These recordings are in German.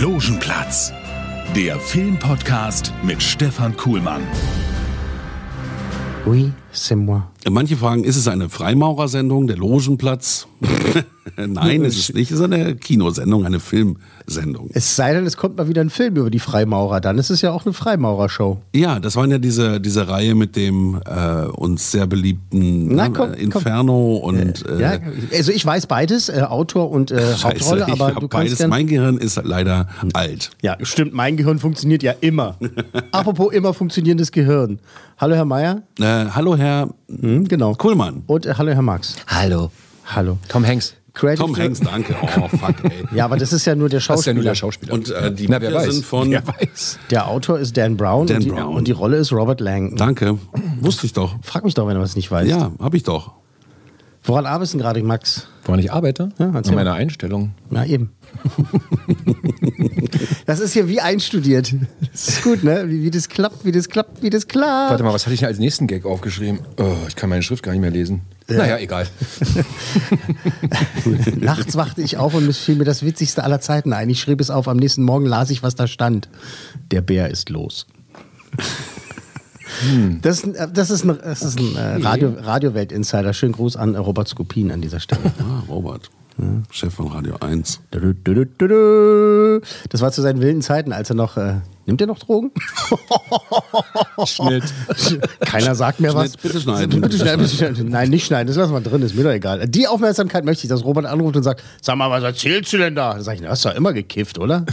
Logenplatz, der Filmpodcast mit Stefan Kuhlmann. Oui, c'est moi. Manche fragen, ist es eine Freimaurersendung, der Logenplatz? Nein, ist es nicht. Es ist eine Kinosendung, eine Filmsendung. Es sei denn, es kommt mal wieder ein Film über die Freimaurer. Dann ist es ja auch eine Freimaurershow. Ja, das waren ja diese, diese Reihe mit dem äh, uns sehr beliebten Na, ne, komm, Inferno und äh, Ja, also ich weiß beides, äh, Autor und äh, Scheiße, Hauptrolle, aber du kannst beides. Mein Gehirn ist leider alt. Ja, stimmt, mein Gehirn funktioniert ja immer. Apropos immer funktionierendes Gehirn. Hallo Herr Meier. Äh, hallo Herr Hm, genau. Kuhlmann. Und äh, hallo Herr Max. Hallo. Hallo. Tom Hanks. Creative Tom Hanks, danke. Oh, fuck, ey. Ja, aber das ist ja nur der Das ist ja Schauspieler. nur der Schauspieler. Und äh, die Na, weiß. sind von... Wer weiß. Der Autor ist Dan Brown, Dan und, die, Brown. und die Rolle ist Robert Langton. Danke. Wusste ich doch. Frag mich doch, wenn du was nicht weißt. Ja, hab ich doch. Woran arbeitest du denn gerade, Max? Woran ich arbeite? Ja, An meiner. Einstellung. Na eben. das ist hier wie einstudiert. Das ist gut, ne? Wie, wie das klappt, wie das klappt, wie das klappt. Warte mal, was hatte ich denn als nächsten Gag aufgeschrieben? Oh, ich kann meine Schrift gar nicht mehr lesen. Naja, egal. Nachts wachte ich auf und es fiel mir das Witzigste aller Zeiten ein. Ich schrieb es auf, am nächsten Morgen las ich, was da stand. Der Bär ist los. Das, ist ein- das ist ein, das ist ein äh, Radio, Radiowelt-Insider. Schönen Gruß an äh, Robert Skopin an dieser Stelle. Ah, Robert. Chef von Radio 1. Dü- dü- dü- dü- dü. Das war zu seinen wilden Zeiten, als er noch. Äh, nimmt er noch Drogen? Schnitt. Keiner sagt mir was. Bitte schneiden. Bitte schneiden, bitte schneiden. Nein, nicht schneiden, das lassen wir drin, ist mir doch egal. Die Aufmerksamkeit möchte ich, dass Robert anruft und sagt: Sag mal, was erzählst du denn da? Dann sag ich: Du hast doch immer gekifft, oder?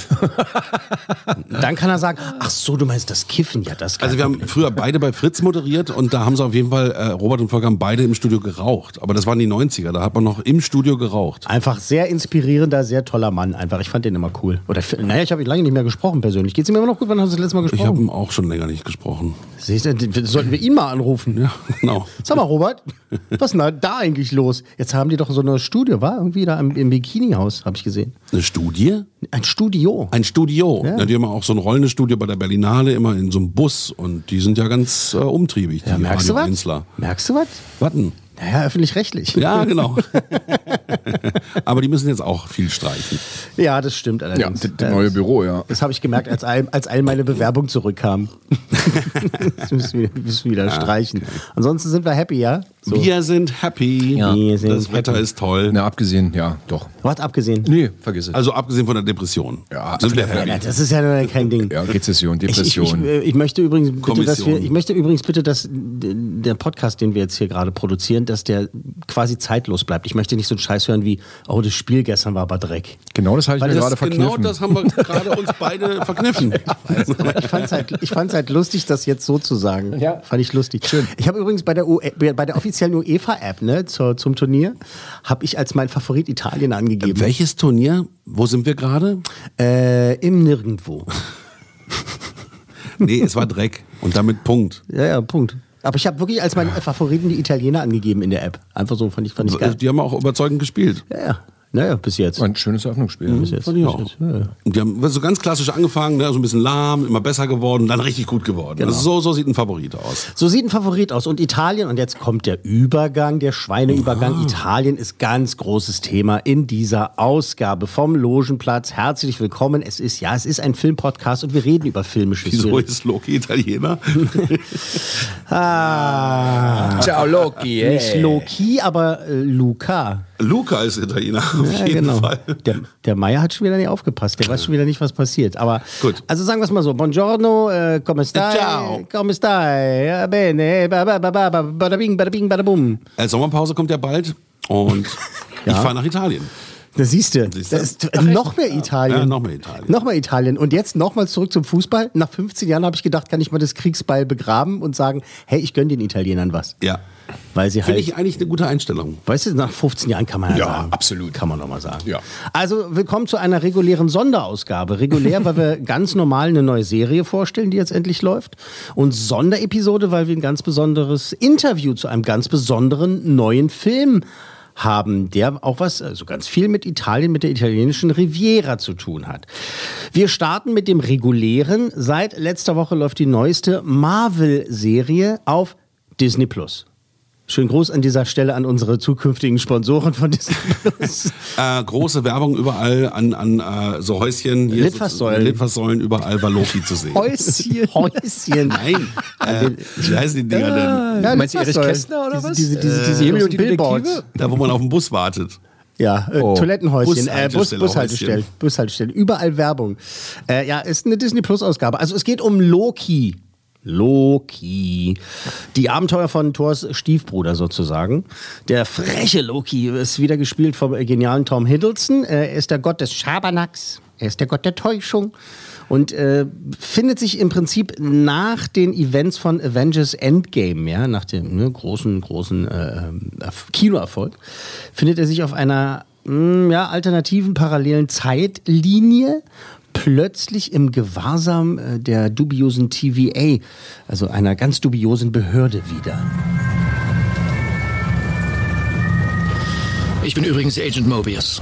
Dann kann er sagen: Ach so, du meinst das Kiffen? Ja, das Also wir haben früher beide bei Fritz moderiert und da haben sie auf jeden Fall, äh, Robert und Volker haben beide im Studio geraucht. Aber das waren die 90er, da hat man noch im Studio geraucht. Einfach sehr inspirierender, sehr toller Mann. Einfach, ich fand den immer cool. Oder, naja, ich habe ihn lange nicht mehr gesprochen persönlich. Geht's ihm immer noch gut? Wann hast du das letzte Mal Ich gesprochen? habe ihn auch schon länger nicht gesprochen. Siehst du, sollten wir ihn mal anrufen. Ja, genau. Sag mal, Robert, was ist denn da eigentlich los? Jetzt haben die doch so eine Studie, war irgendwie da im, im Bikini-Haus, habe ich gesehen. Eine Studie? Ein Studio. Ein Studio. Ja. Ja. die haben auch so ein rollendes Studio bei der Berlinale, immer in so einem Bus. Und die sind ja ganz äh, umtriebig, die Ja, merkst du Einzler. Merkst du was? Warten. Naja, öffentlich-rechtlich. Ja, genau. Aber die müssen jetzt auch viel streichen. Ja, das stimmt Ja, allerdings. das, das neue Büro, ja. Das habe ich gemerkt, als all, als all meine Bewerbung zurückkam. das müssen wir, müssen wir wieder streichen. Ansonsten sind wir happy, ja? So. Wir sind happy. Ja. Wir sind das Wetter happy. ist toll. Na, abgesehen, ja, doch. Was abgesehen? Nee, vergiss es. Also abgesehen von der Depression. Ja, sind wir happy. Ja, das ist ja kein Ding. ja, Rezession, Ich, ich, ich, Depression. äh, ich möchte übrigens bitte, dass wir, ich möchte übrigens bitte, dass der Podcast, den wir jetzt hier gerade produzieren, dass der quasi zeitlos bleibt. Ich möchte nicht so einen Scheiß hören wie, oh, das Spiel gestern war aber Dreck. genau das habe ich Weil mir das- gerade Genau verkniffen. das haben wir gerade uns beide verkniffen. Aber ich fand es halt, halt lustig, das jetzt so zu sagen. Ja. Fand ich lustig. Schön. Ich habe übrigens bei der, UE bei der offiziellen UEFA-App ne, zur, zum Turnier, habe ich als mein Favorit Italien angegeben. Welches Turnier? Wo sind wir gerade? Äh, Im Nirgendwo. Nee, es war Dreck. Und damit Punkt. Ja, ja, Punkt. Aber ich habe wirklich als meinen Favoriten die Italiener angegeben in der App. Einfach so, fand ich, fand ich geil. Die haben auch überzeugend gespielt. Ja, ja. Naja, bis jetzt. Ein schönes Eröffnungsspiel. Bis jetzt. Fand ich bis auch. jetzt. Ja, ja. Und die haben so ganz klassisch angefangen, ne, so ein bisschen lahm, immer besser geworden, dann richtig gut geworden. Genau. Also so, so sieht ein Favorit aus. So sieht ein Favorit aus. Und Italien, und jetzt kommt der Übergang, der Schweineübergang. Italien ist ganz großes Thema in dieser Ausgabe vom Logenplatz. Herzlich willkommen. Es ist, ja, es ist ein Filmpodcast und wir reden über filmische Wieso ist Loki Italiener? Ah, Ciao, Loki. nicht Loki, aber äh, Luca. Luca ist Italiener, auf Ja, jeden genau. Fall. Der, der Meier hat schon wieder nicht aufgepasst. Der weiß schon wieder nicht, was passiert. Aber Gut. Also sagen wir es mal so. Buongiorno, äh, come stai? Ciao. Come stai? Bene. Ba, ba, ba, ba, ba, bada bing, bada bing, bada bum. Äh, Sommerpause kommt ja bald und Ja. ich fahre nach Italien. Da siehst du. Das ist äh, noch mehr Italien. Ja, noch mehr Italien. Noch mal Italien. Und jetzt nochmal zurück zum Fußball. Nach 15 Jahren habe ich gedacht, kann ich mal das Kriegsbeil begraben und sagen, hey, ich gönne den Italienern was. Ja. Weil sie Finde halt. ich eigentlich eine gute Einstellung. Weißt du, nach 15 Jahren kann man ja, Ja, sagen. absolut. Kann man nochmal sagen. Ja. Also, willkommen zu einer regulären Sonderausgabe. Regulär, weil wir ganz normal eine neue Serie vorstellen, die jetzt endlich läuft. Und Sonderepisode, weil wir ein ganz besonderes Interview zu einem ganz besonderen neuen Film haben, der auch was, also ganz viel mit Italien, mit der italienischen Riviera zu tun hat. Wir starten mit dem regulären. Seit letzter Woche läuft die neueste Marvel-Serie auf Disney Plus. Schönen Gruß an dieser Stelle an unsere zukünftigen Sponsoren von Disney Plus. Äh, große Werbung überall an, an äh, so Häuschen. Hier Litfaßsäulen. So, Litfaßsäulen überall war Loki zu sehen. Häuschen. Häuschen. Nein, äh, wie heißen die Dinger denn? Ja, Meinst du Erich. Kästner oder diese, was? Diese, diese, diese großen und die Billboards. Da, wo man auf den Bus wartet. Ja, äh, Oh. Toilettenhäuschen, äh, Bus, Bushaltestelle, Bushaltestellen, Häuschen. Bushaltestellen, überall Werbung. Äh, ja, ist eine Disney Plus Ausgabe. Also es geht um Loki. Loki. Die Abenteuer von Thors Stiefbruder sozusagen. Der freche Loki ist wieder gespielt vom äh, genialen Tom Hiddleston. Äh, er ist der Gott des Schabernacks. Er ist der Gott der Täuschung. Und äh, findet sich im Prinzip nach den Events von Avengers Endgame, ja, nach dem ne, großen, großen äh, Erf- Kinoerfolg, findet er sich auf einer mh, ja, alternativen, parallelen Zeitlinie plötzlich im Gewahrsam äh, der dubiosen TVA, also einer ganz dubiosen Behörde wieder. Ich bin übrigens Agent Mobius.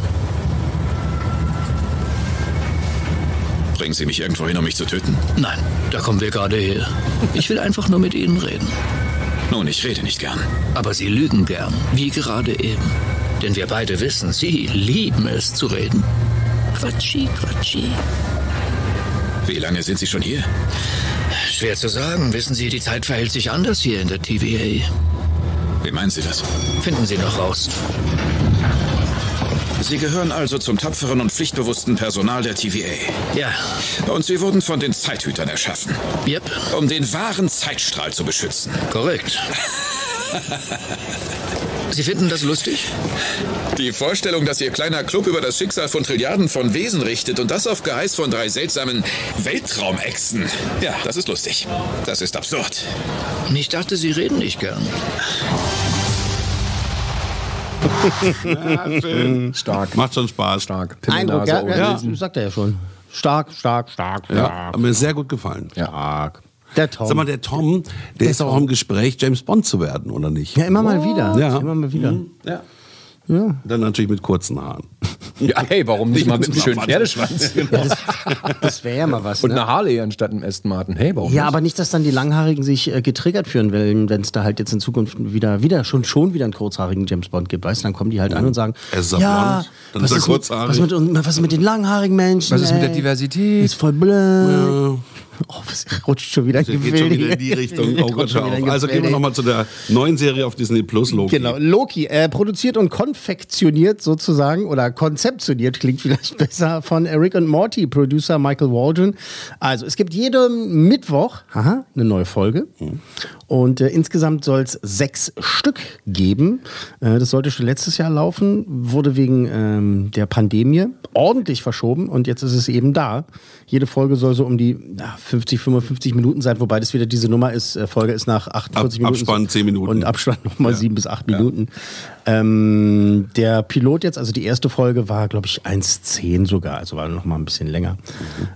Bringen Sie mich irgendwo hin, um mich zu töten? Nein, da kommen wir gerade her. Ich will einfach nur mit Ihnen reden. Nun, ich rede nicht gern. Aber Sie lügen gern, wie gerade eben. Denn wir beide wissen, Sie lieben es zu reden. Quatschi, quatschi. Wie lange sind Sie schon hier? Schwer zu sagen. Wissen Sie, die Zeit verhält sich anders hier in der TVA. Wie meinen Sie das? Finden Sie noch raus. Sie gehören also zum tapferen und pflichtbewussten Personal der TVA. Ja, Und Sie wurden von den Zeithütern erschaffen, yep, um den wahren Zeitstrahl zu beschützen. korrekt. Sie finden das lustig? Die Vorstellung, dass Ihr kleiner Club über das Schicksal von Trilliarden von Wesen richtet und das auf Geheiß von drei seltsamen Weltraumechsen. Ja, das ist lustig. Das ist absurd. Ich dachte, Sie reden nicht gern. Stark. Macht schon Spaß. Stark. Eindruck, ja, ja, sagt er ja schon. Stark, stark, stark, Ja, hat mir sehr gut gefallen. stark. Der Tom. Sag mal, der Tom, der ist auch im Gespräch, James Bond zu werden, oder nicht? ja, immer mal wieder. Ja. Immer mal wieder. Ja. Dann natürlich mit kurzen Haaren. Ja, hey, warum nicht mal mit einem schönen Pferdeschwanz? Das wäre ja mal was. Und ne? eine Harley anstatt einem Aston Martin. Hey, warum Ja, nicht? aber nicht, dass dann die Langhaarigen sich äh, getriggert fühlen, wenn es da halt jetzt in Zukunft wieder, wieder schon, schon wieder einen kurzhaarigen James Bond gibt, weißt du? Dann kommen die halt an und sagen, Er ist ja ja, blond, dann was ist er mit, kurzhaarig. was, mit, was ist mit den langhaarigen Menschen? Was ist mit der ey? Diversität? Ist voll blöd. Oh, was rutscht schon wieder Der geht schon wieder in die Richtung. Oh Gott, hör auf. Also gehen wir nochmal zu der neuen Serie auf Disney Plus, Loki. Genau, Loki, äh, produziert und konfektioniert sozusagen oder konzeptioniert, klingt vielleicht besser, von Rick und Morty, Producer Michael Waldron. Also es gibt jeden Mittwoch aha, eine neue Folge und äh, insgesamt soll es sechs Stück geben. Äh, das sollte schon letztes Jahr laufen, wurde wegen ähm, der Pandemie ordentlich verschoben und jetzt ist es eben da. Jede Folge soll so um die ja, 50, 55 Minuten sein, wobei das wieder diese Nummer ist. Äh, Folge ist nach 48 Ab- Minuten. Abspann 10 Minuten. Und Abspann nochmal sieben bis acht Minuten. Ähm, der Pilot jetzt, also die erste Folge war, glaube ich, 1,10 sogar, also war noch mal ein bisschen länger.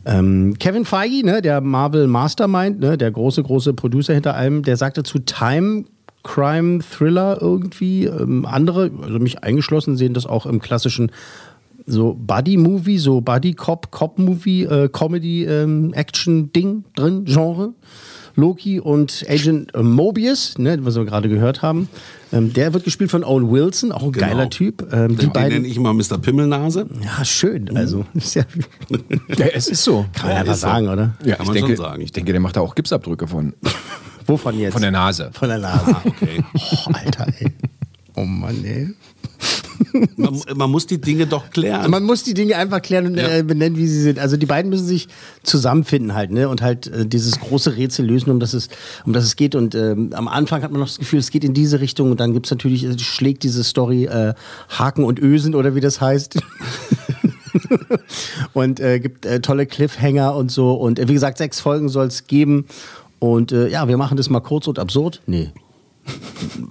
Ähm, Kevin Feige, ne, der Marvel Mastermind, ne, der große, große Producer hinter allem, der sagte zu Time Crime Thriller irgendwie. Ähm, andere, also mich eingeschlossen, sehen das auch im klassischen so Buddy-Movie, so Buddy-Cop, Cop-Movie, äh, Comedy-Action-Ding drin, Genre. Loki und Agent äh, Mobius, ne, was wir gerade gehört haben. Ähm, der wird gespielt von Owen Wilson, auch ein Genau. geiler Typ. Ähm, die Den, den beiden. nenne ich immer Mr. Pimmelnase. Ja, schön. Also, ist ja, Ja, es ist so. kann man einfach ist so. sagen, oder? Ja, Kann ich man denke, schon sagen. Ich denke, der macht da auch Gipsabdrücke von. Wovon jetzt? Von der Nase. Von der Nase. Okay. Oh, Alter, ey. Oh Mann, ey. Man, man muss die Dinge doch klären. Man muss die Dinge einfach klären und äh, benennen, wie sie sind. Also die beiden müssen sich zusammenfinden halt, ne? Und halt äh, dieses große Rätsel lösen, um das es, um das es geht. Und ähm, am Anfang hat man noch das Gefühl, es geht in diese Richtung und dann gibt's natürlich, äh, schlägt diese Story äh, Haken und Ösen oder wie das heißt. und gibt tolle Cliffhanger und so. Und wie gesagt, sechs Folgen soll es geben. Und ja, wir machen das mal kurz und absurd. Nee.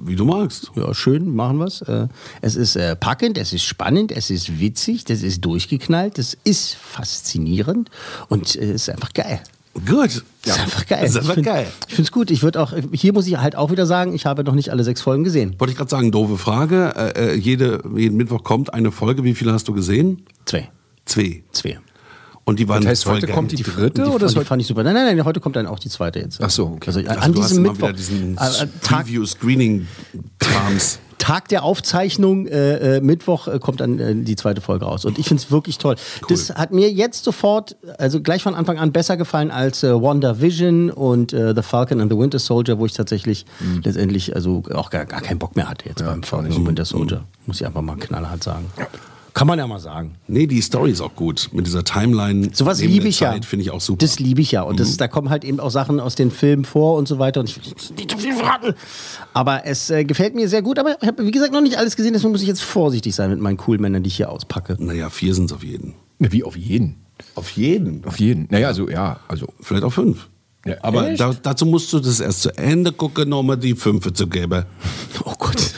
Wie du magst. Ja, schön, machen wir's. Äh, Es ist äh, packend, es ist spannend, es ist witzig, das ist durchgeknallt, das ist faszinierend und äh, es ist einfach geil. Gut. Das ist einfach geil. Ist einfach ich find, geil. Ich finde es gut. Ich würde auch, hier muss ich halt auch wieder sagen, ich habe noch nicht alle sechs Folgen gesehen. Wollte ich gerade sagen, doofe Frage. Äh, jede, jeden Mittwoch kommt eine Folge. Wie viele hast du gesehen? Zwei. Zwei. Zwei. Und die waren Das heißt, heute voll kommt geil. die dritte die, oder die heute fand ich super. Nein, nein, nein, heute kommt dann auch die zweite jetzt. Ach so, okay. Also, Also an diesem Mittwoch, diesen äh, äh, Tag, Preview-Screening-Krams. Tag der Aufzeichnung, äh, äh, Mittwoch äh, kommt dann äh, die zweite Folge raus. Und ich finde es wirklich toll. Das hat mir jetzt sofort, also gleich von Anfang an besser gefallen als äh, WandaVision und äh, The Falcon and the Winter Soldier, wo ich tatsächlich letztendlich also auch gar, gar keinen Bock mehr hatte jetzt beim Falcon the Winter Soldier. Muss ich einfach mal knallhart sagen. Kann man ja mal sagen. Nee, die Story ist auch gut. Mit dieser Timeline. Sowas liebe ich ja. Zeit Finde ich auch super. Das liebe ich ja. Und das, da kommen halt eben auch Sachen aus den Filmen vor und so weiter. Und ich will nicht zu viel verraten. Aber es äh, gefällt mir sehr gut. Aber ich habe, wie gesagt, noch nicht alles gesehen. Deswegen muss ich jetzt vorsichtig sein mit meinen coolen Männern, die ich hier auspacke. naja, vier sind es auf jeden. Wie auf jeden. Auf jeden. Auf jeden. Naja, also ja, also. Vielleicht auch fünf. Ja, Aber da, dazu musst du das erst zu Ende gucken, um mir die fünfe zu geben. Oh Gott.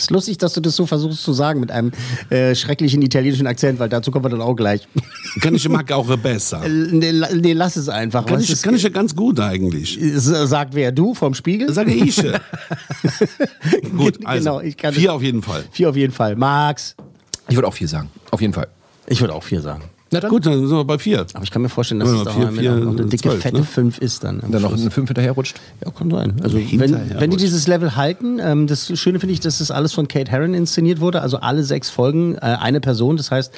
Es ist lustig, dass du das so versuchst zu sagen mit einem äh, schrecklichen italienischen Akzent, weil dazu kommen wir dann auch gleich. Kann ich mag auch besser. Äh, nee, nee, lass es einfach. Kann ich, kann ich ja ganz gut eigentlich. S- Sagt wer? Du vom Spiegel? Sage ich. gut, also Genau, ich kann- vier auf jeden Fall. Vier auf jeden Fall. Max. Ich würde auch vier sagen. Auf jeden Fall. Ich würde auch vier sagen. Na dann. Gut, dann sind wir bei vier. Aber ich kann mir vorstellen, dass Ja, es doch vier, vier, auch noch eine dicke, zwölf, fette ne? 5 ist dann. Dann noch eine fünf hinterherrutscht. Ja, kann sein. Also wenn, wenn die dieses Level halten, ähm, das Schöne finde ich, dass das alles von Kate Herron inszeniert wurde, also alle sechs Folgen äh, eine Person. Das heißt,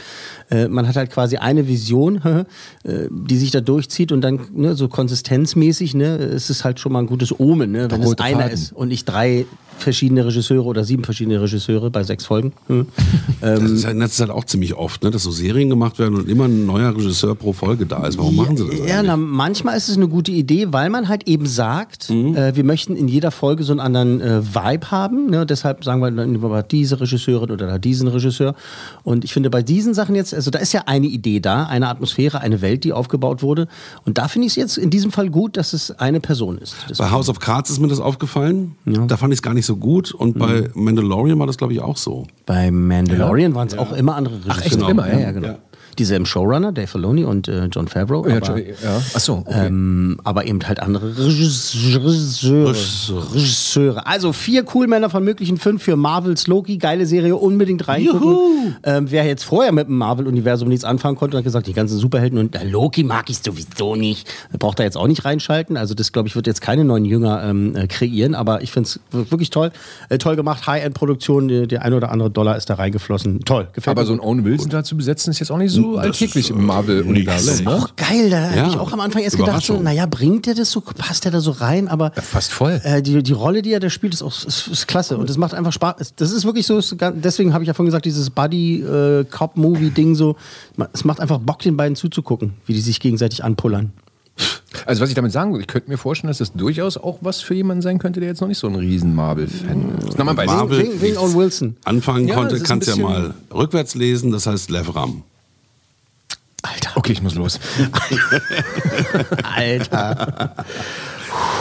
äh, man hat halt quasi eine Vision, äh, die sich da durchzieht und dann ne, so konsistenzmäßig, ne, ist es halt schon mal ein gutes Omen, ne, wenn es einer Faden. ist und nicht drei verschiedene Regisseure oder sieben verschiedene Regisseure bei sechs Folgen. Hm. Das ist ja in letzter Zeit auch ziemlich oft, ne, dass so Serien gemacht werden und immer ein neuer Regisseur pro Folge da ist. Warum machen sie das Ja, na, manchmal ist es eine gute Idee, weil man halt eben sagt, Mhm. äh, wir möchten in jeder Folge so einen anderen äh, Vibe haben. Ne? Deshalb sagen wir, dann diese Regisseurin oder diesen Regisseur. Und ich finde bei diesen Sachen jetzt, also da ist ja eine Idee da, eine Atmosphäre, eine Welt, die aufgebaut wurde. Und da finde ich es jetzt in diesem Fall gut, dass es eine Person ist. Bei House of Cards ist mir das aufgefallen. Da fand ich es gar nicht so gut. Und bei Mhm. Mandalorian war das, glaube ich, auch so. Bei Mandalorian waren es auch immer andere Regisseure. echt? Immer, ja? ja, genau. Ja. Diese im Showrunner, Dave Filoni und äh, John Favreau. Ja, aber, ja. Ach so. Okay. Ähm, aber eben halt andere Regisseure. Regisseure. Also vier Coolmänner von möglichen fünf für Marvels Loki. Geile Serie, unbedingt reingucken. Ähm, wer jetzt vorher mit dem Marvel-Universum nichts anfangen konnte, hat gesagt, die ganzen Superhelden und äh, Loki mag ich sowieso nicht. Braucht er jetzt auch nicht reinschalten. Also das, glaube ich, wird jetzt keine neuen Jünger ähm, äh, kreieren. Aber ich finde es wirklich toll. Äh, toll gemacht, High-End-Produktion. Der, der ein oder andere Dollar ist da reingeflossen. Toll, gefällt Aber mir. so ein Owen Wilson da zu besetzen, ist jetzt auch nicht so alltäglich im Marvel-Universum, ne? auch geil, da habe Ja. ich auch am Anfang erst gedacht, so, naja, bringt er das so, passt er da so rein, aber fast voll. Äh, die, die Rolle, die er da spielt, ist auch ist, ist klasse und es macht einfach Spaß. Das ist wirklich so, ist deswegen habe ich ja vorhin gesagt, dieses Buddy-Cop-Movie-Ding so, ma- es macht einfach Bock, den beiden zuzugucken, wie die sich gegenseitig anpullern. Also was ich damit sagen will, ich könnte mir vorstellen, dass das durchaus auch was für jemanden sein könnte, der jetzt noch nicht so ein riesen Marvel-Fan ist. Nochmal bei Marvel wegen- wegen Owen Wilson. anfangen Ja, konnte, das ist kannst ja bisschen- mal rückwärts lesen. Das heißt Levram. Alter. Okay, ich muss los. Alter.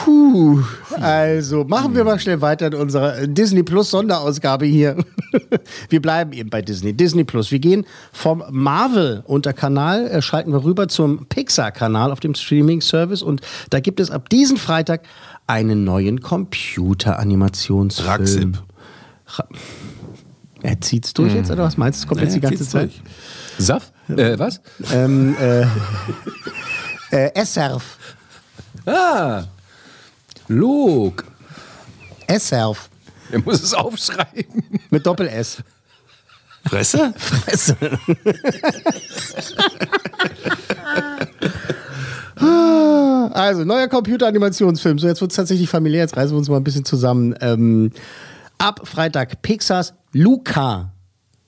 Puh. Also, machen wir mal schnell weiter in unserer Disney Plus Sonderausgabe hier. Wir bleiben eben bei Disney. Disney Plus. Wir gehen vom Marvel Unterkanal, äh, schalten wir rüber zum Pixar-Kanal auf dem Streaming-Service und da gibt es ab diesem Freitag einen neuen Computer-Animationsfilm. Raxip. Ra er zieht's durch jetzt, oder was meinst du? Es kommt jetzt die Naja, ganze zieht's Zeit. durch. Saf? Äh, was? Ähm, äh, äh, Esserf. Ah, Luke. Esserf. Er muss es aufschreiben. Mit Doppel-S. Fresse? Fresse. Also, neuer Computeranimationsfilm. So, jetzt wird es tatsächlich familiär. Jetzt reißen wir uns mal ein bisschen zusammen. Ähm, ab Freitag Pixars Luca.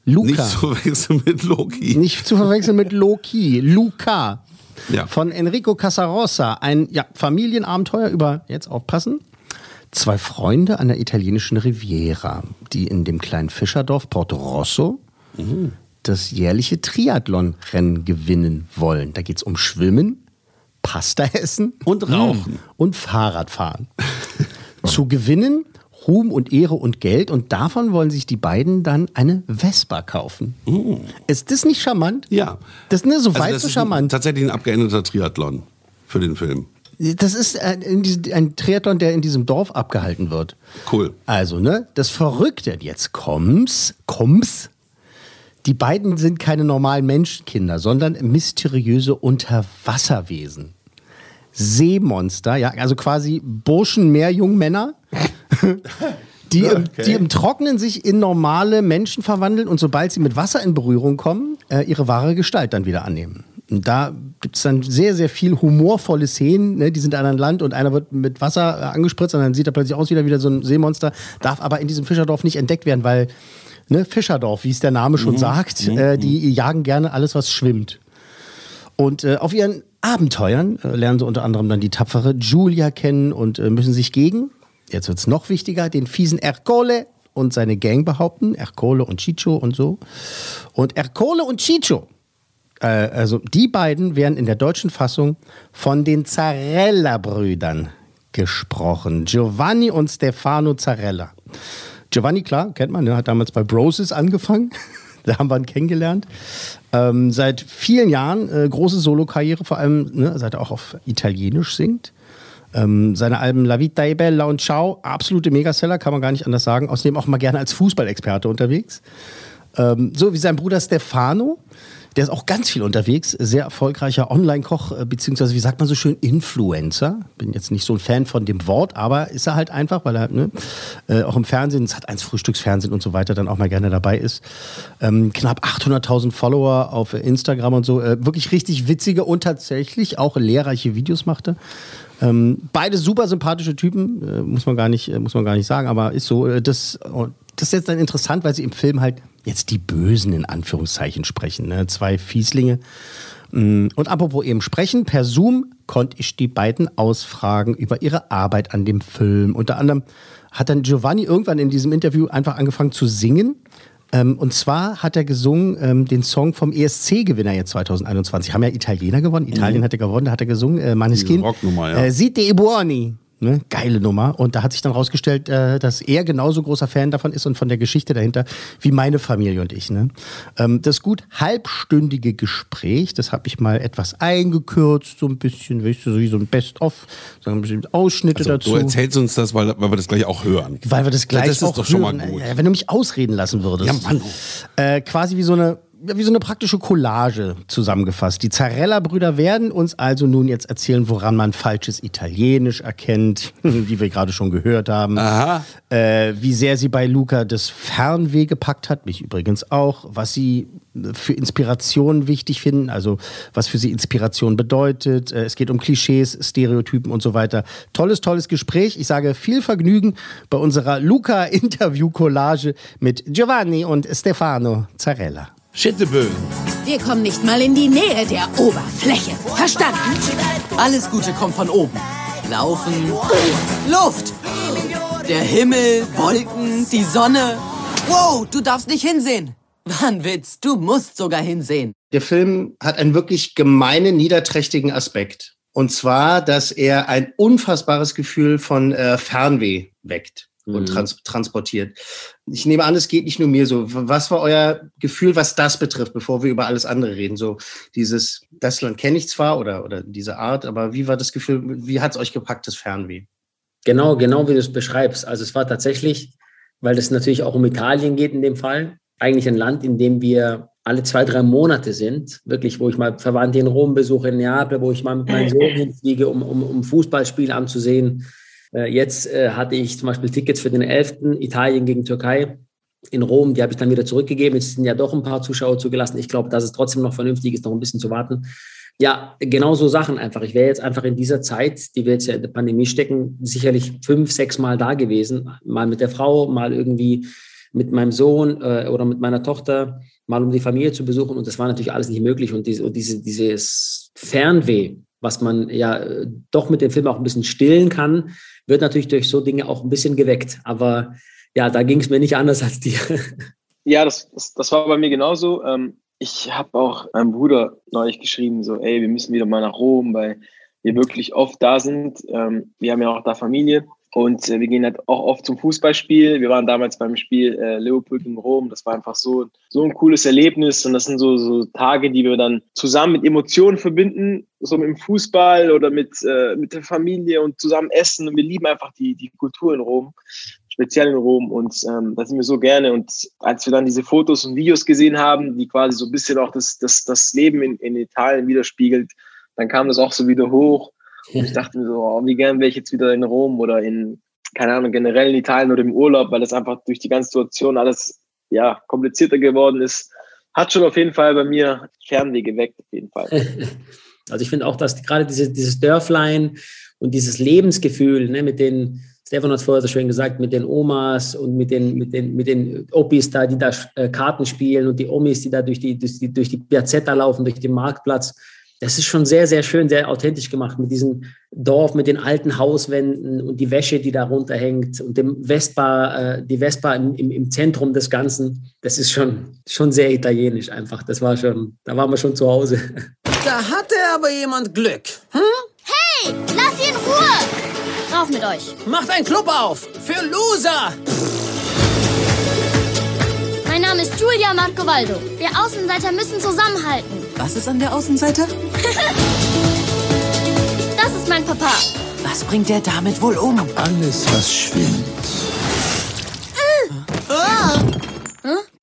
Luca. Nicht zu verwechseln mit Loki. Nicht zu verwechseln mit Loki. Luca. Ja. Von Enrico Casarossa. Ein ja, Familienabenteuer über, jetzt aufpassen, zwei Freunde an der italienischen Riviera, die in dem kleinen Fischerdorf Porto Rosso das jährliche Triathlon-Rennen gewinnen wollen. Da geht es um Schwimmen, Pasta essen Und Rauchen. und Fahrradfahren. zu gewinnen. Ruhm und Ehre und Geld und davon wollen sich die beiden dann eine Vespa kaufen. Ist das nicht charmant? Ja. Das ist ne, so Also weit das so ist charmant. Ein, tatsächlich ein abgeendeter Triathlon für den Film. Das ist ein, ein Triathlon, der in diesem Dorf abgehalten wird. Cool. Also, ne, das Verrückte, jetzt kommt's, kommt's. Die beiden sind keine normalen Menschenkinder, sondern mysteriöse Unterwasserwesen. Seemonster, ja, also quasi Burschen, mehr Jungmänner, die, im, die im Trocknen sich in normale Menschen verwandeln und sobald sie mit Wasser in Berührung kommen, äh, ihre wahre Gestalt dann wieder annehmen. Und da gibt es dann sehr, sehr viel humorvolle Szenen. Ne? Die sind an einem Land und einer wird mit Wasser äh, angespritzt und dann sieht er plötzlich aus wieder, wieder so ein Seemonster, darf aber in diesem Fischerdorf nicht entdeckt werden, weil ne, Fischerdorf, wie es der Name schon sagt, äh, die jagen gerne alles, was schwimmt. Und äh, auf ihren Abenteuern äh, lernen sie unter anderem dann die tapfere Julia kennen und äh, müssen sich gegen, jetzt wird es noch wichtiger, den fiesen Ercole und seine Gang behaupten. Ercole und Chicho und so. Und Ercole und Chicho, äh, also die beiden werden in der deutschen Fassung von den Zarella-Brüdern gesprochen. Giovanni und Stefano Zarella. Giovanni, klar, kennt man, ne, hat damals bei Broses angefangen. da haben wir ihn kennengelernt. Ähm, seit vielen Jahren äh, große Solokarriere, vor allem ne, seit er auch auf Italienisch singt. Ähm, seine Alben La Vita e Bella und Ciao, absolute Megaseller, kann man gar nicht anders sagen. Außerdem auch mal gerne als Fußballexperte unterwegs. Ähm, so wie sein Bruder Stefano, der ist auch ganz viel unterwegs, sehr erfolgreicher Online-Koch, äh, beziehungsweise wie sagt man so schön, Influencer. Bin jetzt nicht so ein Fan von dem Wort, aber ist er halt einfach, weil er ne, äh, auch im Fernsehen, es hat eins Frühstücksfernsehen und so weiter, dann auch mal gerne dabei ist. Ähm, knapp 800.000 Follower auf Instagram und so. Äh, wirklich richtig witzige und tatsächlich auch lehrreiche Videos machte. Ähm, beide super sympathische Typen, äh, muss man gar nicht, äh, muss man gar nicht sagen, aber ist so. Äh, das, oh, das ist jetzt dann interessant, weil sie im Film halt jetzt die Bösen in Anführungszeichen sprechen. Ne? Zwei Fieslinge. Mm, Und apropos eben sprechen, per Zoom konnte ich die beiden ausfragen über ihre Arbeit an dem Film. Unter anderem hat dann Giovanni irgendwann in diesem Interview einfach angefangen zu singen. Ähm, und zwar hat er gesungen ähm, den Song vom ESC-Gewinner jetzt 2021. Haben ja Italiener gewonnen. Italien hat er gewonnen, da hat er gesungen. Äh, Maneskin. Rocknummer, ja. Äh, Siete i buoni. Ne? Geile Nummer. Und da hat sich dann rausgestellt, äh, dass er genauso großer Fan davon ist und von der Geschichte dahinter wie meine Familie und ich. Ne? Ähm, das gut halbstündige Gespräch, das habe ich mal etwas eingekürzt, so ein bisschen, weißt du, so wie so ein Best-of, so ein bisschen Ausschnitte Also, dazu. du erzählst uns das, weil, weil wir das gleich auch hören. Weil wir das gleich Das ist auch doch schon mal hören. gut. Äh, Wenn du mich ausreden lassen würdest. Ja, Mann. Äh, quasi wie so eine ja, wie so eine praktische Collage zusammengefasst. Die Zarella-Brüder werden uns also nun jetzt erzählen, woran man falsches Italienisch erkennt, wie wir gerade schon gehört haben. Aha. Äh, wie sehr sie bei Luca das Fernweh gepackt hat, mich übrigens auch. Was sie für Inspiration wichtig finden, also was für sie Inspiration bedeutet. Äh, es geht um Klischees, Stereotypen und so weiter. Tolles, tolles Gespräch. Ich sage viel Vergnügen bei unserer Luca-Interview-Collage mit Giovanni und Stefano Zarella. Schitteböen. Wir kommen nicht mal in die Nähe der Oberfläche. Verstanden? Alles Gute kommt von oben. Laufen, Luft, der Himmel, Wolken, die Sonne. Wow, du darfst nicht hinsehen. War ein Witz, du musst sogar hinsehen. Der Film hat einen wirklich gemeinen, niederträchtigen Aspekt. Und zwar, dass er ein unfassbares Gefühl von äh, Fernweh weckt und trans transportiert. Ich nehme an, es geht nicht nur mir so. Was war euer Gefühl, was das betrifft, bevor wir über alles andere reden? So dieses, das Land kenne ich zwar oder, oder diese Art, aber wie war das Gefühl, wie hat es euch gepackt, das Fernweh? Genau, genau wie du es beschreibst. Also es war tatsächlich, weil es natürlich auch um Italien geht in dem Fall, eigentlich ein Land, in dem wir alle zwei, drei Monate sind, wirklich, wo ich mal Verwandte in Rom besuche, in Neapel, wo ich mal mit meinem Sohn hinfliege, um, um, um Fußballspiel anzusehen. Äh, jetzt äh, hatte ich zum Beispiel Tickets für den 11. Italien gegen Türkei in Rom, die habe ich dann wieder zurückgegeben. Jetzt sind ja doch ein paar Zuschauer zugelassen. Ich glaube, dass es trotzdem noch vernünftig ist, noch ein bisschen zu warten. Ja, genau so Sachen einfach. Ich wäre jetzt einfach in dieser Zeit, die wir jetzt ja in der Pandemie stecken, sicherlich fünf, sechs Mal da gewesen. Mal mit der Frau, mal irgendwie mit meinem Sohn äh, oder mit meiner Tochter, mal um die Familie zu besuchen. Und das war natürlich alles nicht möglich. Und, diese, und diese, dieses Fernweh, was man ja äh, doch mit dem Film auch ein bisschen stillen kann, wird natürlich durch so Dinge auch ein bisschen geweckt. Aber ja, da ging es mir nicht anders als dir. Ja, das, das, das war bei mir genauso. Ähm, ich habe auch meinem Bruder neulich geschrieben, so, ey, wir müssen wieder mal nach Rom, weil wir wirklich oft da sind. Ähm, wir haben ja auch da Familie. Und äh, wir gehen halt auch oft zum Fußballspiel. Wir waren damals beim Spiel äh, Leopold in Rom. Das war einfach so, so ein cooles Erlebnis. Und das sind so, so Tage, die wir dann zusammen mit Emotionen verbinden, so mit dem Fußball oder mit, äh, mit der Familie und zusammen essen. Und wir lieben einfach die, die Kultur in Rom, speziell in Rom. Und ähm, da sind wir so gerne. Und als wir dann diese Fotos und Videos gesehen haben, die quasi so ein bisschen auch das, das, das Leben in, in Italien widerspiegelt, dann kam das auch so wieder hoch. Und ich dachte mir so, oh, wie gern wäre ich jetzt wieder in Rom oder in, keine Ahnung, generell in Italien oder im Urlaub, weil das einfach durch die ganze Situation alles ja, komplizierter geworden ist. Hat schon auf jeden Fall bei mir Fernweh geweckt, auf jeden Fall. Also ich finde auch, dass gerade diese, dieses Dörflein und dieses Lebensgefühl ne, mit den, Stefan hat es vorher so schön gesagt, mit den Omas und mit den, mit den, mit den Opis da, die da äh, Karten spielen und die Omis, die da durch die, durch die, durch die Piazzetta laufen, durch den Marktplatz das ist schon sehr, sehr schön, sehr authentisch gemacht mit diesem Dorf, mit den alten Hauswänden und die Wäsche, die da runterhängt und dem Vespa, äh, die Vespa im, im, im, Zentrum des Ganzen. Das ist schon, schon sehr italienisch einfach. Das war schon, da waren wir schon zu Hause. Da hatte aber jemand Glück. Hm? Hey, lass ihn in Ruhe! Rauf mit euch. Macht einen Club auf! Für Loser! Mein Name ist Julia Marcovaldo. Wir Außenseiter müssen zusammenhalten. Was ist an der Außenseite? das ist mein Papa. Was bringt er damit wohl um? Alles, was schwimmt.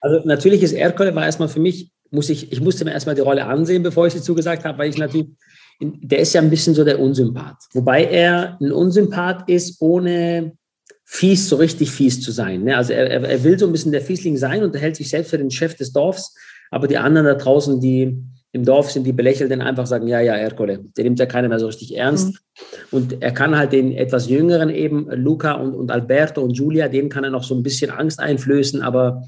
Also natürlich ist Ercole war erstmal für mich, muss ich, ich musste mir erstmal die Rolle ansehen, bevor ich sie zugesagt habe, weil ich natürlich, der ist ja ein bisschen so der Unsympath. Wobei er ein Unsympath ist, ohne fies, so richtig fies zu sein. Ne? Also er, er will so ein bisschen der Fiesling sein und er hält sich selbst für den Chef des Dorfs, aber die anderen da draußen, die im Dorf sind, die belächeln den einfach, sagen, ja, ja, Ercole, der nimmt ja keiner mehr so richtig ernst. Mhm. Und er kann halt den etwas jüngeren eben, Luca und, und Alberto und Julia, denen kann er noch so ein bisschen Angst einflößen, aber,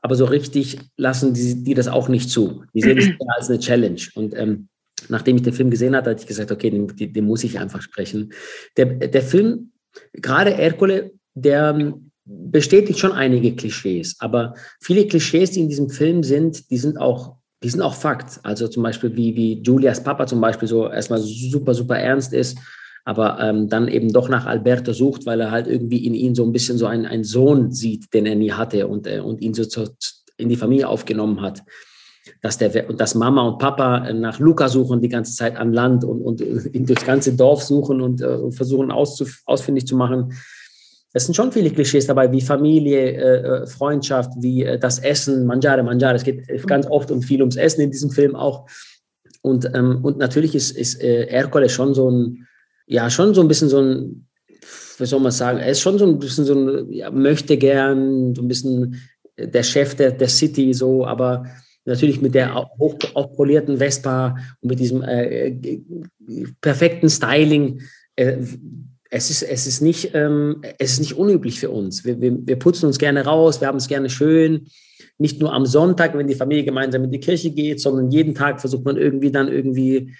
aber so richtig lassen die, die das auch nicht zu. Die sehen es als eine Challenge. Und ähm, nachdem ich den Film gesehen hatte, hatte ich gesagt, okay, den, den muss ich einfach sprechen. Der, der Film, gerade Ercole, der bestätigt schon einige Klischees, aber viele Klischees, die in diesem Film sind, die sind auch, die sind auch Fakt. Also zum Beispiel wie, wie Julias Papa zum Beispiel so erstmal super, super ernst ist, aber ähm, dann eben doch nach Alberto sucht, weil er halt irgendwie in ihn so ein bisschen so einen, Sohn sieht, den er nie hatte und, äh, und ihn so zu, in die Familie aufgenommen hat. Dass, der, dass Mama und Papa nach Luca suchen die ganze Zeit an Land und, und ihn durchs ganze Dorf suchen und äh, versuchen ausfindig zu machen, es sind schon viele Klischees dabei, wie Familie, äh, äh, Freundschaft, wie äh, das Essen, Mangiare, Mangiare. Es geht ganz oft und viel ums Essen in diesem Film auch. Und, ähm, und natürlich ist, ist äh, Ercole schon so ein, ja, schon so ein bisschen so ein, wie soll man sagen, er ist schon so ein bisschen so ein, ja, möchte gern, so ein bisschen der Chef der, der City, so, aber natürlich mit der hoch aufpolierten Vespa und mit diesem äh perfekten Styling. Äh, es ist, es ist, nicht, ähm, es ist nicht unüblich für uns. Wir, wir, wir putzen uns gerne raus, wir haben es gerne schön. Nicht nur am Sonntag, wenn die Familie gemeinsam in die Kirche geht, sondern jeden Tag versucht man irgendwie dann irgendwie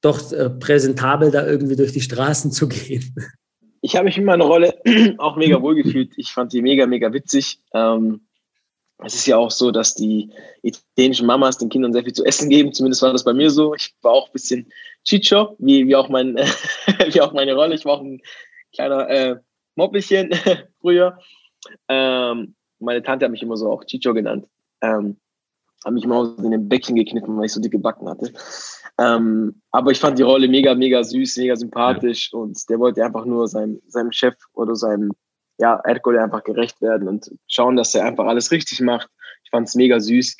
doch äh, präsentabel da irgendwie durch die Straßen zu gehen. Ich habe mich in meiner Rolle auch mega wohl gefühlt. Ich fand die mega, mega witzig. Ähm, es ist ja auch so, dass die italienischen Mamas den Kindern sehr viel zu essen geben. Zumindest war das bei mir so. Ich war auch ein bisschen Chicho, wie, wie, auch, mein, wie auch meine Rolle. Ich war auch ein kleiner äh, Moppelchen früher. Ähm, meine Tante hat mich immer so auch Chicho genannt. Ähm, hat mich immer in den Bäckchen gekniffen, weil ich so dicke Backen hatte. Ähm, aber ich fand die Rolle mega, mega süß, mega sympathisch und der wollte einfach nur seinem, seinem Chef oder seinem ja, Ercole einfach gerecht werden und schauen, dass er einfach alles richtig macht. Ich fand es mega süß.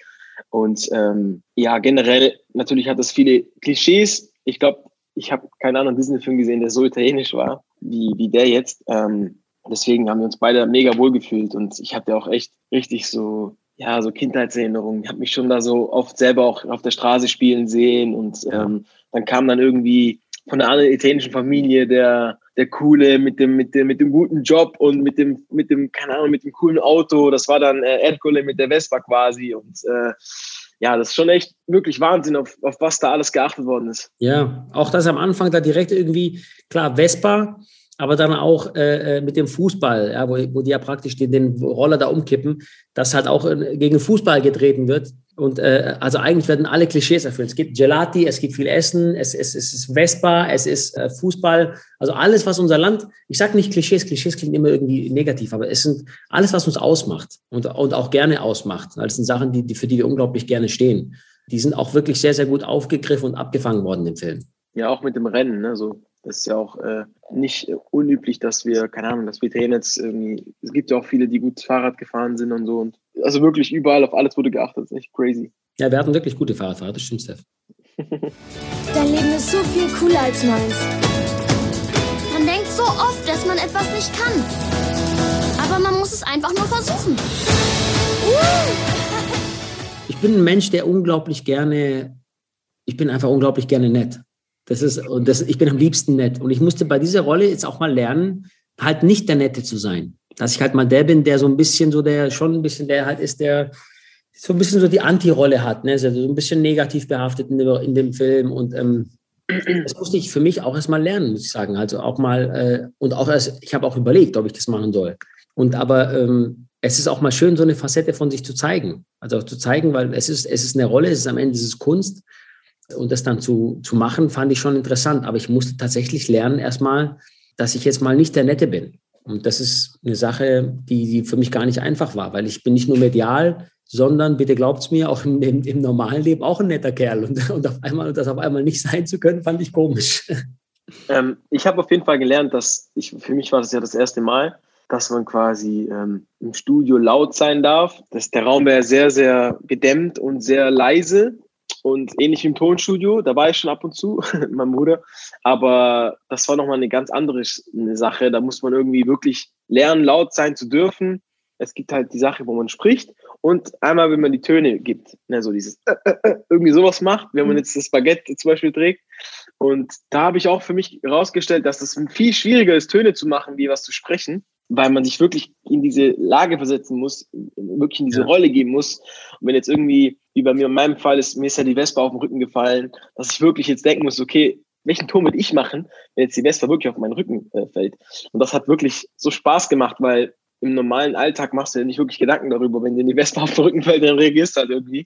Und ähm, ja, generell, natürlich hat es viele Klischees. Ich glaube, ich habe keinen anderen Disney-Film gesehen, der so italienisch war, wie, wie der jetzt. Ähm, deswegen haben wir uns beide mega wohl gefühlt und ich hatte auch echt richtig so, ja, so Kindheitserinnerungen. Ich habe mich schon da so oft selber auch auf der Straße spielen sehen und ähm, dann kam dann irgendwie von einer anderen italienischen Familie der der coole mit dem mit dem mit dem guten Job und mit dem mit dem keine Ahnung mit dem coolen Auto. Das war dann äh, Erdkohle mit der Vespa quasi und äh, ja, das ist schon echt wirklich Wahnsinn, auf, auf was da alles geachtet worden ist. Ja, auch das am Anfang da direkt irgendwie, klar, Vespa, aber dann auch äh, äh mit dem Fußball, ja, wo, wo die ja praktisch den, den Roller da umkippen, dass halt auch äh, gegen Fußball getreten wird. Und äh, also eigentlich werden alle Klischees erfüllt. Es gibt Gelati, es gibt viel Essen, es, es, es ist Vespa, es ist äh, Fußball. Also alles, was unser Land, ich sage nicht Klischees, Klischees klingt immer irgendwie negativ, aber es sind alles, was uns ausmacht und, und auch gerne ausmacht. Das sind Sachen, die, die, für die wir unglaublich gerne stehen. Die sind auch wirklich sehr, sehr gut aufgegriffen und abgefangen worden im Film. Ja, auch mit dem Rennen. Ne? So, das ist ja auch äh, nicht unüblich, dass wir, keine Ahnung, dass wir Italiener jetzt irgendwie, es gibt ja auch viele, die gut Fahrrad gefahren sind und so. Und also wirklich überall auf alles wurde geachtet. Das ist echt crazy. Ja, wir hatten wirklich gute Fahrradfahrer, das stimmt, Steph. Dein Leben ist so viel cooler als meins. Man denkt so oft, dass man etwas nicht kann. Aber man muss es einfach nur versuchen. Ich bin ein Mensch, der unglaublich gerne, ich bin einfach unglaublich gerne nett. Das ist, und das, ich bin am liebsten nett. Und ich musste bei dieser Rolle jetzt auch mal lernen, halt nicht der Nette zu sein. Dass ich halt mal der bin, der so ein bisschen so der, schon ein bisschen der halt ist, der so ein bisschen so die Anti-Rolle hat, ne? Also so ein bisschen negativ behaftet in dem, in dem Film. Und ähm, das musste ich für mich auch erstmal lernen, muss ich sagen. Also auch mal, äh, und auch erst, ich habe auch überlegt, ob ich das machen soll. Und aber ähm, es ist auch mal schön, so eine Facette von sich zu zeigen. Also auch zu zeigen, weil es ist, es ist eine Rolle, es ist am Ende es ist Kunst. Und das dann zu, zu machen, fand ich schon interessant. Aber ich musste tatsächlich lernen, erstmal, dass ich jetzt mal nicht der Nette bin. Und das ist eine Sache, die, die für mich gar nicht einfach war, weil ich bin nicht nur medial, sondern, bitte glaubt es mir, auch im, im, im, normalen Leben auch ein netter Kerl. Und, und auf einmal, das auf einmal nicht sein zu können, fand ich komisch. Ähm, ich habe auf jeden Fall gelernt, dass ich, für mich war das ja das erste Mal, dass man quasi ähm, im Studio laut sein darf. Das, der Raum wäre sehr, sehr gedämmt und sehr leise und ähnlich wie im Tonstudio, da war ich schon ab und zu, mein Bruder. Aber das war nochmal eine ganz andere Sache. Da muss man irgendwie wirklich lernen, laut sein zu dürfen. Es gibt halt die Sache, wo man spricht und einmal, wenn man die Töne gibt, ne, so dieses äh, äh, äh irgendwie sowas macht, wenn man mhm. jetzt das Baguette zum Beispiel trägt. Und da habe ich auch für mich herausgestellt, dass es viel schwieriger ist, Töne zu machen, wie was zu sprechen weil man sich wirklich in diese Lage versetzen muss, wirklich in diese ja. Rolle geben muss. Und wenn jetzt irgendwie, wie bei mir in meinem Fall ist, mir ist ja die Vespa auf den Rücken gefallen, dass ich wirklich jetzt denken muss, okay, welchen Ton will ich machen, wenn jetzt die Vespa wirklich auf meinen Rücken äh, fällt. Und das hat wirklich so Spaß gemacht, weil im normalen Alltag machst du ja nicht wirklich Gedanken darüber, wenn dir die Vespa auf den Rücken fällt, dann reagierst du halt irgendwie.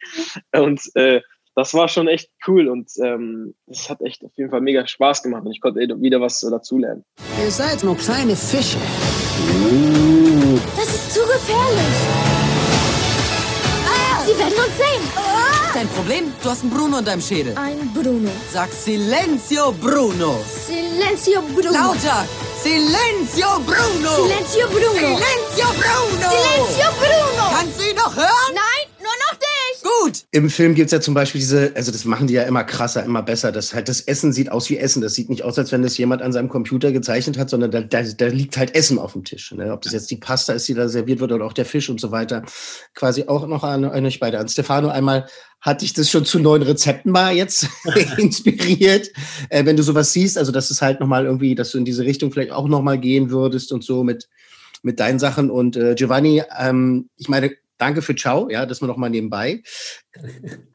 Und äh, das war schon echt cool und ähm, das hat echt auf jeden Fall mega Spaß gemacht und ich konnte wieder was dazulernen. Ihr seid nur kleine Fische. Das ist zu gefährlich. Ah, Sie werden uns sehen. Ah. Dein Problem? Du hast einen Bruno in deinem Schädel. Ein Bruno. Sag Silenzio Bruno. Silenzio Bruno. Lauter. Silenzio Bruno. Silenzio Bruno. Silenzio Bruno. Silenzio Bruno. Kannst du ihn noch hören? Nein. Gut. Im Film gibt es ja zum Beispiel diese, also das machen die ja immer krasser, immer besser. Das halt das Essen sieht aus wie Essen. Das sieht nicht aus, als wenn das jemand an seinem Computer gezeichnet hat, sondern da, da, da liegt halt Essen auf dem Tisch. Ne? Ob das jetzt die Pasta ist, die da serviert wird oder auch der Fisch und so weiter. Quasi auch noch an, an euch beide. An Stefano einmal hatte ich das schon zu neuen Rezepten mal jetzt inspiriert. Äh, wenn du sowas siehst, also das ist halt nochmal irgendwie, dass du in diese Richtung vielleicht auch nochmal gehen würdest und so mit, mit deinen Sachen. Und äh, Giovanni, ähm, ich meine, Danke für Ciao, ja, das mal noch mal nebenbei.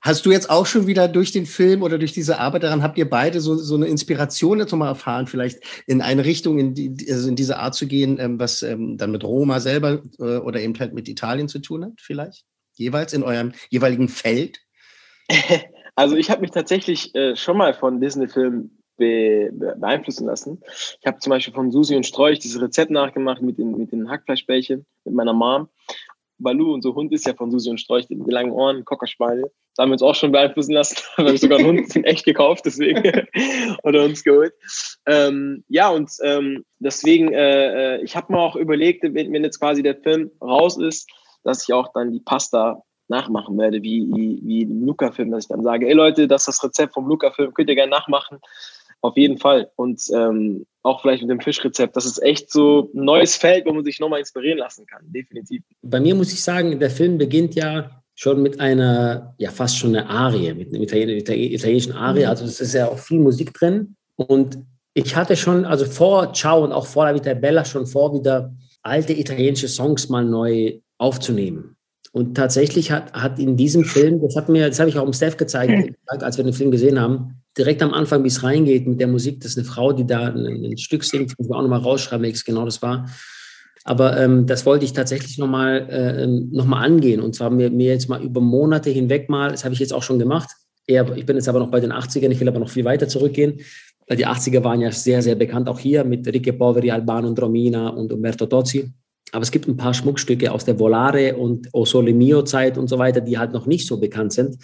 Hast du jetzt auch schon wieder durch den Film oder durch diese Arbeit daran, habt ihr beide so, so eine Inspiration jetzt nochmal erfahren, vielleicht in eine Richtung, in, die, also in diese Art zu gehen, ähm, was ähm, dann mit Roma selber äh, oder eben halt mit Italien zu tun hat, vielleicht? Jeweils in eurem jeweiligen Feld? Also ich habe mich tatsächlich äh, schon mal von Disney-Filmen be beeinflussen lassen. Ich habe zum Beispiel von Susi und Streuch dieses Rezept nachgemacht mit den, mit den Hackfleischbällchen mit meiner Mom. Balu, unser Hund ist ja von Susi und Streuch, die langen Ohren, Cockerschweine. Da haben wir uns auch schon beeinflussen lassen. Da haben wir sogar einen Hund in echt gekauft, deswegen. oder uns geholt. Ähm, ja, und ähm, deswegen, äh, äh, ich habe mir auch überlegt, wenn, wenn jetzt quasi der Film raus ist, dass ich auch dann die Pasta nachmachen werde, wie, wie, wie im Luca-Film, dass ich dann sage, ey Leute, das ist das Rezept vom Luca-Film, könnt ihr gerne nachmachen. Auf jeden Fall. Und ähm, auch vielleicht mit dem Fischrezept. Das ist echt so ein neues Feld, wo man sich nochmal inspirieren lassen kann. Definitiv. Bei mir muss ich sagen, der Film beginnt ja schon mit einer, ja fast schon einer Arie, mit einer italienischen Arie. Mhm. Also es ist ja auch viel Musik drin. Und ich hatte schon, also vor Ciao und auch vor La Vita Bella schon vor, wieder alte italienische Songs mal neu aufzunehmen. Und tatsächlich hat, hat in diesem Film, das hat mir, das habe ich auch im Staff gezeigt, als wir den Film gesehen haben, direkt am Anfang, wie es reingeht mit der Musik, das ist eine Frau, die da ein, ein Stück singt, ich muss auch nochmal rausschreiben, welches genau das war. Aber ähm, das wollte ich tatsächlich nochmal äh, ähm, noch angehen. Und zwar mir, mir jetzt mal über Monate hinweg mal, das habe ich jetzt auch schon gemacht. Eher, ich bin jetzt aber noch bei den 80ern, ich will aber noch viel weiter zurückgehen, weil die 80er waren ja sehr, sehr bekannt, auch hier mit Ricche Poveri, Albano und Romina und Umberto Tozzi. Aber es gibt ein paar Schmuckstücke aus der Volare und O Sole Mio Zeit und so weiter, die halt noch nicht so bekannt sind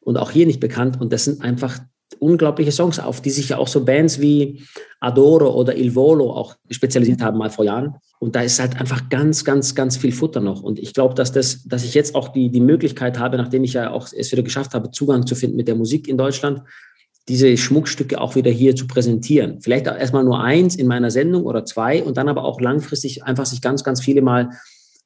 und auch hier nicht bekannt. Und das sind einfach unglaubliche Songs, auf die sich ja auch so Bands wie Adoro oder Il Volo auch spezialisiert haben, mal vor Jahren. Und da ist halt einfach ganz, ganz, ganz viel Futter noch. Und ich glaube, dass, das, dass ich jetzt auch die, die Möglichkeit habe, nachdem ich ja auch es wieder geschafft habe, Zugang zu finden mit der Musik in Deutschland, diese Schmuckstücke auch wieder hier zu präsentieren. Vielleicht erstmal nur eins in meiner Sendung oder zwei und dann aber auch langfristig einfach sich ganz, ganz viele mal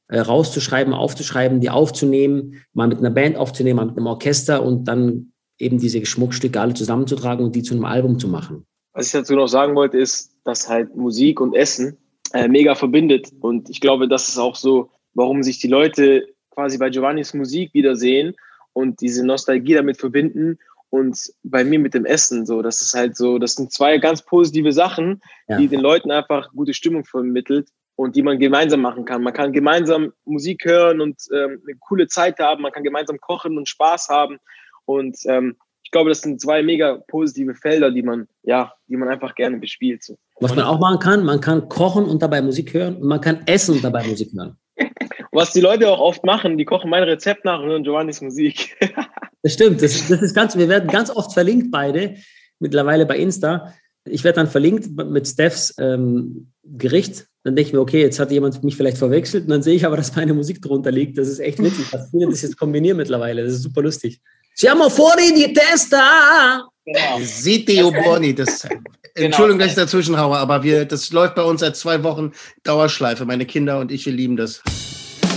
äh, rauszuschreiben, aufzuschreiben, die aufzunehmen, mal mit einer Band aufzunehmen, mal mit einem Orchester und dann eben diese Schmuckstücke alle zusammenzutragen und die zu einem Album zu machen. Was ich dazu noch sagen wollte, ist, dass halt Musik und Essen äh, mega verbindet. Und ich glaube, das ist auch so, warum sich die Leute quasi bei Giovannis Musik wiedersehen und diese Nostalgie damit verbinden und bei mir mit dem Essen so. Das ist halt so, das sind zwei ganz positive Sachen, ja. die den Leuten einfach gute Stimmung vermittelt und die man gemeinsam machen kann. Man kann gemeinsam Musik hören und ähm, eine coole Zeit haben, man kann gemeinsam kochen und Spaß haben und ähm, ich glaube, das sind zwei mega positive Felder, die man, ja, die man einfach gerne bespielt. So. Was man auch machen kann, man kann kochen und dabei Musik hören und man kann essen und dabei Musik hören. Was die Leute auch oft machen, die kochen mein Rezept nach und hören Giovannis Musik. das stimmt, das, das ist ganz, wir werden ganz oft verlinkt beide, mittlerweile bei Insta. Ich werde dann verlinkt mit Stephs ähm, Gericht. Dann denke ich mir, okay, jetzt hat jemand mich vielleicht verwechselt und dann sehe ich aber, dass meine Musik drunter liegt. Das ist echt witzig. dass viele das jetzt kombinieren mittlerweile. Das ist super lustig. Siamo fuori di testa! Genau. Sitio Boni, das. Genau. Entschuldigung, dass ich dazwischen haue, aber wir, das läuft bei uns seit zwei Wochen Dauerschleife. Meine Kinder und ich, wir lieben das.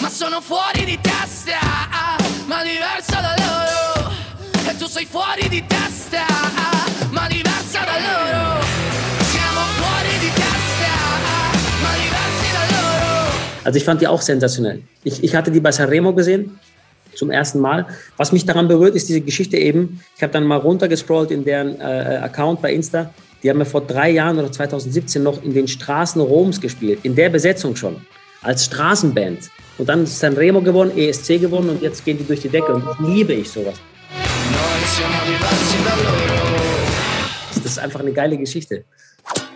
Ma sono fuori di testa, ma diverso da loro. E tu sei fuori di testa, ma diversa da loro. Siamo fuori di testa, ma diversi da loro. Also ich fand die auch sensationell. Ich, ich hatte die bei Sanremo gesehen zum ersten Mal. Was mich daran berührt, ist diese Geschichte eben. Ich habe dann mal runtergescrollt in deren äh, Account bei Insta. Die haben ja vor drei Jahren oder 2017 noch in den Straßen Roms gespielt, in der Besetzung schon, als Straßenband. Und dann ist Sanremo gewonnen, ESC gewonnen und jetzt gehen die durch die Decke und das liebe ich sowas. Das ist einfach eine geile Geschichte.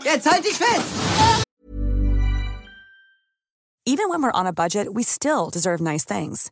Jetzt halt dich fest! Even when we're on a budget, we still deserve nice things.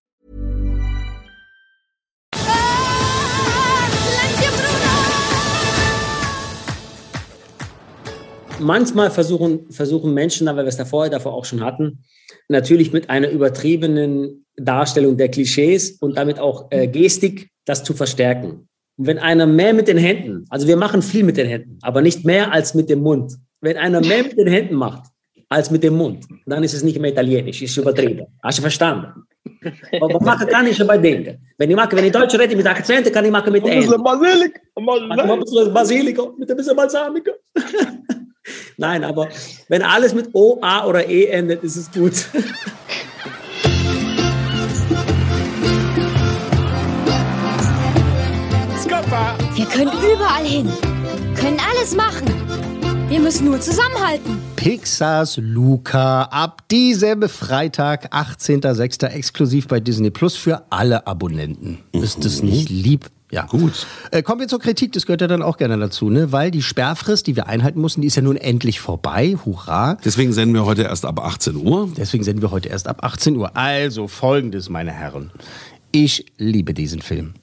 Manchmal versuchen, versuchen Menschen, weil wir es davor, davor auch schon hatten, natürlich mit einer übertriebenen Darstellung der Klischees und damit auch äh, Gestik das zu verstärken. Und wenn einer mehr mit den Händen, also wir machen viel mit den Händen, aber nicht mehr als mit dem Mund. Wenn einer mehr mit den Händen macht als mit dem Mund, dann ist es nicht mehr italienisch, ist übertrieben. Hast du verstanden? Aber machen kann ich bei denken. Wenn ich mache, wenn ich Deutsch rede mit Akzenten, kann ich machen mit Händen. Ein bisschen Basilikum. Ein bisschen Basilikum mit ein bisschen Balsamico. Nein, aber wenn alles mit O, A oder E endet, ist es gut. Wir können überall hin, können alles machen. Wir müssen nur zusammenhalten. Pixars Luca ab diesem Freitag, 18.06. exklusiv bei Disney Plus für alle Abonnenten. Ist das nicht lieb? Ja. Gut. Äh, kommen wir zur Kritik, das gehört ja dann auch gerne dazu, ne? weil die Sperrfrist, die wir einhalten mussten, die ist ja nun endlich vorbei. Hurra. Deswegen senden wir heute erst ab 18 Uhr. Deswegen senden wir heute erst ab 18 Uhr. Also folgendes, meine Herren. Ich liebe diesen Film.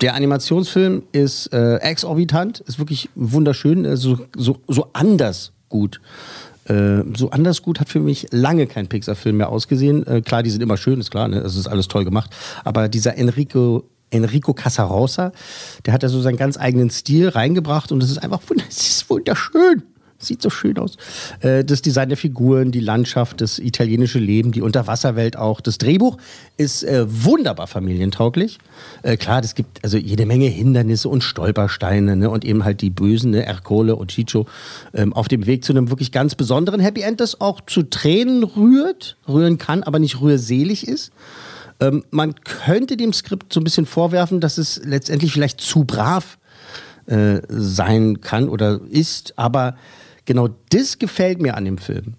Der Animationsfilm ist äh, exorbitant, ist wirklich wunderschön, äh, so, so, so anders gut. Äh, so anders gut hat für mich lange kein Pixar-Film mehr ausgesehen. Äh, klar, die sind immer schön, ist klar, ne? es ist alles toll gemacht. Aber dieser Enrico Enrico Casarosa, der hat da so seinen ganz eigenen Stil reingebracht und es ist einfach es ist wunderschön. Sieht so schön aus. Äh, das Design der Figuren, die Landschaft, das italienische Leben, die Unterwasserwelt auch. Das Drehbuch ist äh, wunderbar familientauglich. Äh, klar, es gibt also jede Menge Hindernisse und Stolpersteine ne? und eben halt die Bösen, ne? Ercole und Chicho, ähm, auf dem Weg zu einem wirklich ganz besonderen Happy End, das auch zu Tränen rührt, rühren kann, aber nicht rührselig ist. Ähm, man könnte dem Skript so ein bisschen vorwerfen, dass es letztendlich vielleicht zu brav äh, sein kann oder ist, aber genau das gefällt mir an dem Film.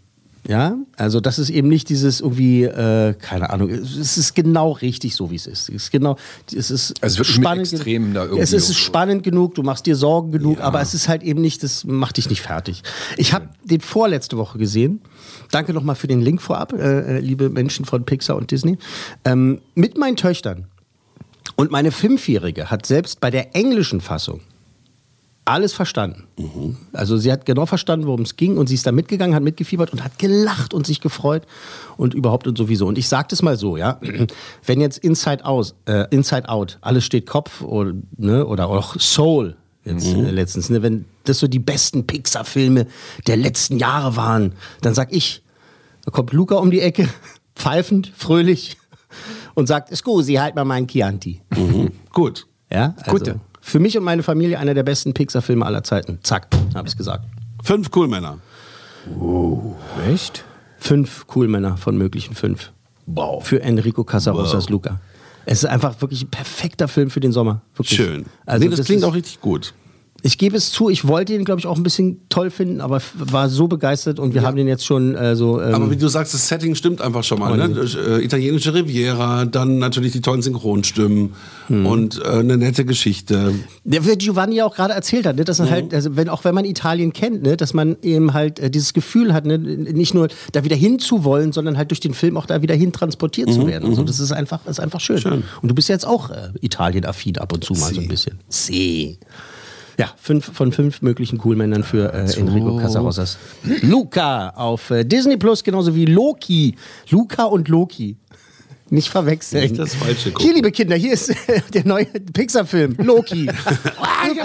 Ja, also das ist eben nicht dieses irgendwie, äh, keine Ahnung, es ist genau richtig so, wie es ist. Es ist genau, es ist Also mit Extremen da irgendwie Es ist spannend genug, du machst dir Sorgen genug, aber es ist halt eben nicht, das macht dich nicht fertig. Ich habe den vorletzte Woche gesehen. Danke nochmal für den Link vorab, äh, äh, liebe Menschen von Pixar und Disney. Ähm, mit meinen Töchtern. Und meine Fünfjährige hat selbst bei der englischen Fassung alles verstanden. Also sie hat genau verstanden, worum es ging und sie ist da mitgegangen, hat mitgefiebert und hat gelacht und sich gefreut und überhaupt und sowieso. Und ich sage das mal so, ja, wenn jetzt Inside Out, äh, Inside Out, alles steht Kopf oder, ne, oder auch Soul jetzt Mhm. äh, letztens, ne, wenn das so die besten Pixar-Filme der letzten Jahre waren, dann sag ich, da kommt Luca um die Ecke, pfeifend, fröhlich und sagt, Scusi, halt mal meinen Chianti. Gut. Ja, also Gute. Für mich und meine Familie einer der besten Pixar-Filme aller Zeiten. Zack, habe ich gesagt. Fünf Coolmänner. Echt? Fünf Coolmänner von möglichen fünf. Wow. Für Enrico Casarosas Wow. Luca. Es ist einfach wirklich ein perfekter Film für den Sommer. Wirklich. Schön. Also nee, das, klingt ist- auch richtig gut. Ich gebe es zu, ich wollte ihn, glaube ich, auch ein bisschen toll finden, aber war so begeistert und wir haben den jetzt schon äh, so. Ähm, Aber wie du sagst, das Setting stimmt einfach schon mal. Ne? Äh, italienische Riviera, dann natürlich die tollen Synchronstimmen Hm. und äh, eine nette Geschichte. Der wie Giovanni ja auch gerade erzählt hat, ne, dass man halt, also wenn, auch wenn man Italien kennt, ne, dass man eben halt äh, dieses Gefühl hat, ne, nicht nur da wieder hinzuwollen, sondern halt durch den Film auch da wieder hin transportiert zu Mhm, werden. Und so. mhm. Das ist einfach, ist einfach schön. Und du bist jetzt auch äh, Italien-affin ab und zu mal so ein bisschen. Sie. Ja, fünf von fünf möglichen Coolmännern für äh, Enrico Casarosas. Luca auf äh, Disney Plus, genauso wie Loki. Luca und Loki. Nicht verwechseln. Nicht das Falsche gucken. Hier, liebe Kinder, hier ist äh, der neue Pixar-Film, Loki.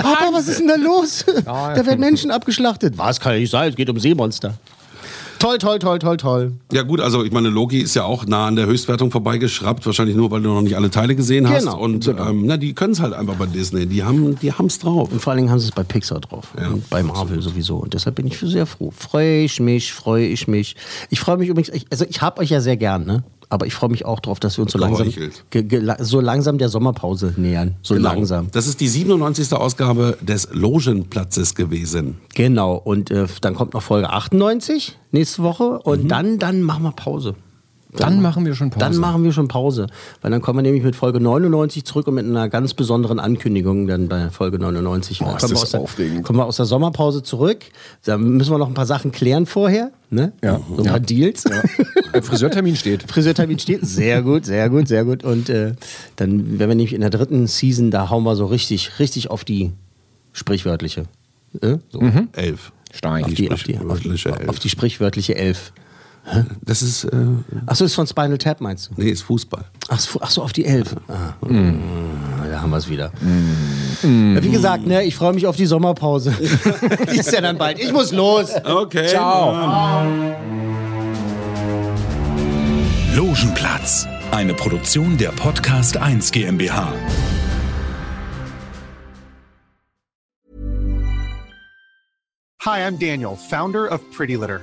Papa, was ist denn da los? Da werden Menschen abgeschlachtet. Was kann ja nicht sein? Es geht um Seemonster. Toll, toll, toll, toll, toll. Ja gut, also ich meine, Loki ist ja auch nah an der Höchstwertung vorbeigeschraubt, wahrscheinlich nur, weil du noch nicht alle Teile gesehen hast. Genau, Und ähm, na, die können es halt einfach bei Disney. Die haben die haben's drauf. Und vor allen Dingen haben sie es bei Pixar drauf. Und bei Marvel sowieso. Und deshalb bin ich sehr froh. Freue ich mich, freue ich mich. Ich freue mich übrigens, ich, also ich habe euch ja sehr gern, ne? Aber ich freue mich auch drauf, dass wir uns so langsam, so langsam der Sommerpause nähern. So Genau. langsam. Das ist die 97. Ausgabe des Logenplatzes gewesen. Genau. Und äh, dann kommt noch Folge 98 nächste Woche. Und dann, dann machen wir Pause. Dann machen wir schon Pause. Dann machen wir schon Pause. Weil dann kommen wir nämlich mit Folge 99 zurück und mit einer ganz besonderen Ankündigung dann bei Folge 99. Oh, Dann ist kommen, wir der, aufregend. kommen wir aus der Sommerpause zurück. Da müssen wir noch ein paar Sachen klären vorher. Ne? Ja. So ein paar Deals. Ein Friseurtermin steht. Friseurtermin steht. Sehr gut, sehr gut, sehr gut. Und äh, dann werden wir nämlich in der dritten Season, da hauen wir so richtig, richtig auf die sprichwörtliche. Äh? So. Elf. Stein. Auf, die, auf, die, auf, die, Sprichwörtliche Elf. auf die sprichwörtliche Elf. Das ist. Äh, Achso, ist von Spinal Tap, meinst du? nee, ist Fußball. Ach so, ach so auf die Elf. Ah, Da haben wir es wieder. Ja, wie gesagt, ne, ich freue mich auf die Sommerpause. die ist ja dann bald. Ich muss los. Okay. Ciao. Logenplatz, eine Produktion der Podcast 1 GmbH. Hi, I'm Daniel, founder of Pretty Litter.